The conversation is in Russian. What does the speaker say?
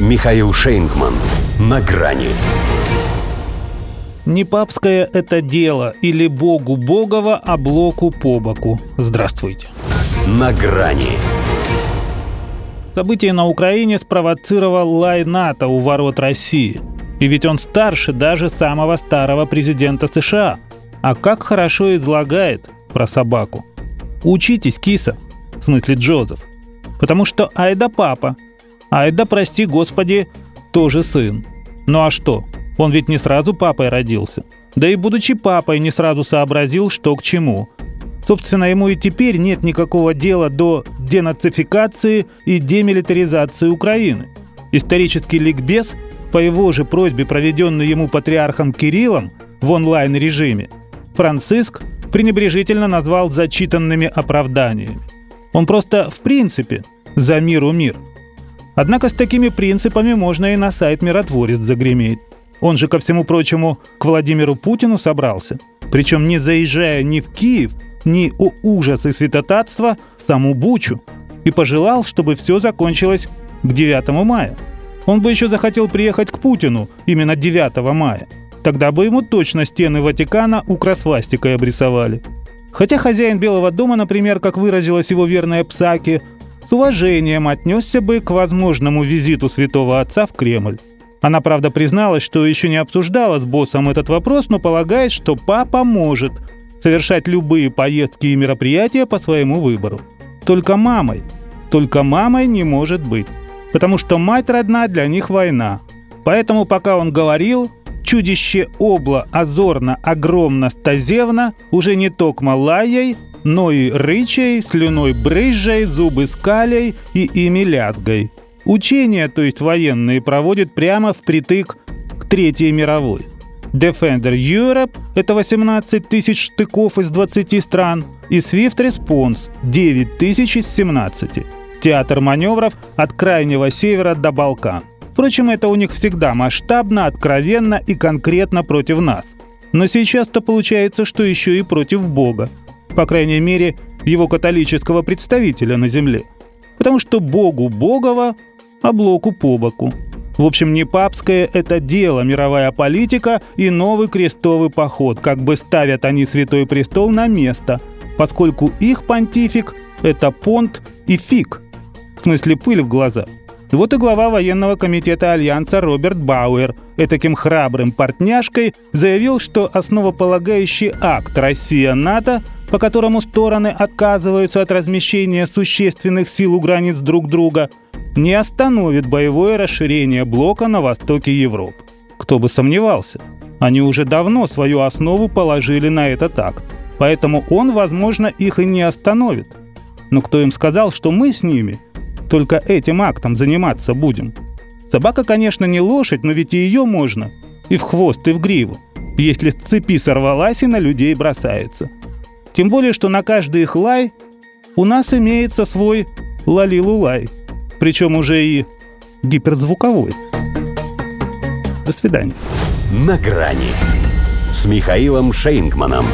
Михаил Шейнгман. На грани. Не папское это дело или богу богова, а блоку по боку. Здравствуйте. На грани. Событие на Украине спровоцировал лай НАТО у ворот России. И ведь он старше даже самого старого президента США. А как хорошо излагает про собаку. Учитесь, киса, в смысле Джозеф. Потому что айда папа, айда, прости господи, тоже сын. Ну а что? Он ведь не сразу папой родился. Да и будучи папой, не сразу сообразил, что к чему. Собственно, ему и теперь нет никакого дела до денацификации и демилитаризации Украины. Исторический ликбез, по его же просьбе, проведенный ему патриархом Кириллом в онлайн-режиме, Франциск пренебрежительно назвал зачитанными оправданиями. Он просто в принципе за миру мир. Однако с такими принципами можно и на сайт «Миротворец» загреметь. Он же, ко всему прочему, к Владимиру Путину собрался. Причем не заезжая ни в Киев, ни о ужас и святотатство в саму Бучу. И пожелал, чтобы все закончилось к 9 мая. Он бы еще захотел приехать к Путину именно 9 мая. Тогда бы ему точно стены Ватикана укросвастикой обрисовали. Хотя хозяин Белого дома, например, как выразилась его верная Псаки, с уважением отнесся бы к возможному визиту святого отца в Кремль. Она, правда, призналась, что еще не обсуждала с боссом этот вопрос, но полагает, что папа может совершать любые поездки и мероприятия по своему выбору. Только мамой, только мамой не может быть, потому что мать родна для них война. Поэтому пока он говорил, Чудище обла озорно, огромно, стазевно, уже не токмо лаей, но и рычей, слюной брызжей, зубы скалей и ими лязгой. Учения, то есть военные, проводит прямо впритык к Третьей мировой. Defender Europe – это 18 тысяч штыков из 20 стран, и Swift Response – 9 тысяч из 17. Театр маневров от Крайнего Севера до Балкан. Впрочем, это у них всегда масштабно, откровенно и конкретно против нас. Но сейчас-то получается, что еще и против Бога. По крайней мере, его католического представителя на земле. Потому что Богу Богова, а Блоку по боку. В общем, не папское это дело, мировая политика и новый крестовый поход, как бы ставят они Святой Престол на место, поскольку их понтифик – это понт и фиг, в смысле пыль в глаза – вот и глава военного комитета Альянса Роберт Бауэр таким храбрым портняшкой заявил, что основополагающий акт Россия-НАТО, по которому стороны отказываются от размещения существенных сил у границ друг друга, не остановит боевое расширение блока на востоке Европы. Кто бы сомневался. Они уже давно свою основу положили на этот акт. Поэтому он, возможно, их и не остановит. Но кто им сказал, что мы с ними – только этим актом заниматься будем. Собака, конечно, не лошадь, но ведь и ее можно. И в хвост, и в гриву. Если с цепи сорвалась и на людей бросается. Тем более, что на каждый их лай у нас имеется свой лалилулай. Причем уже и гиперзвуковой. До свидания. На грани с Михаилом Шейнгманом.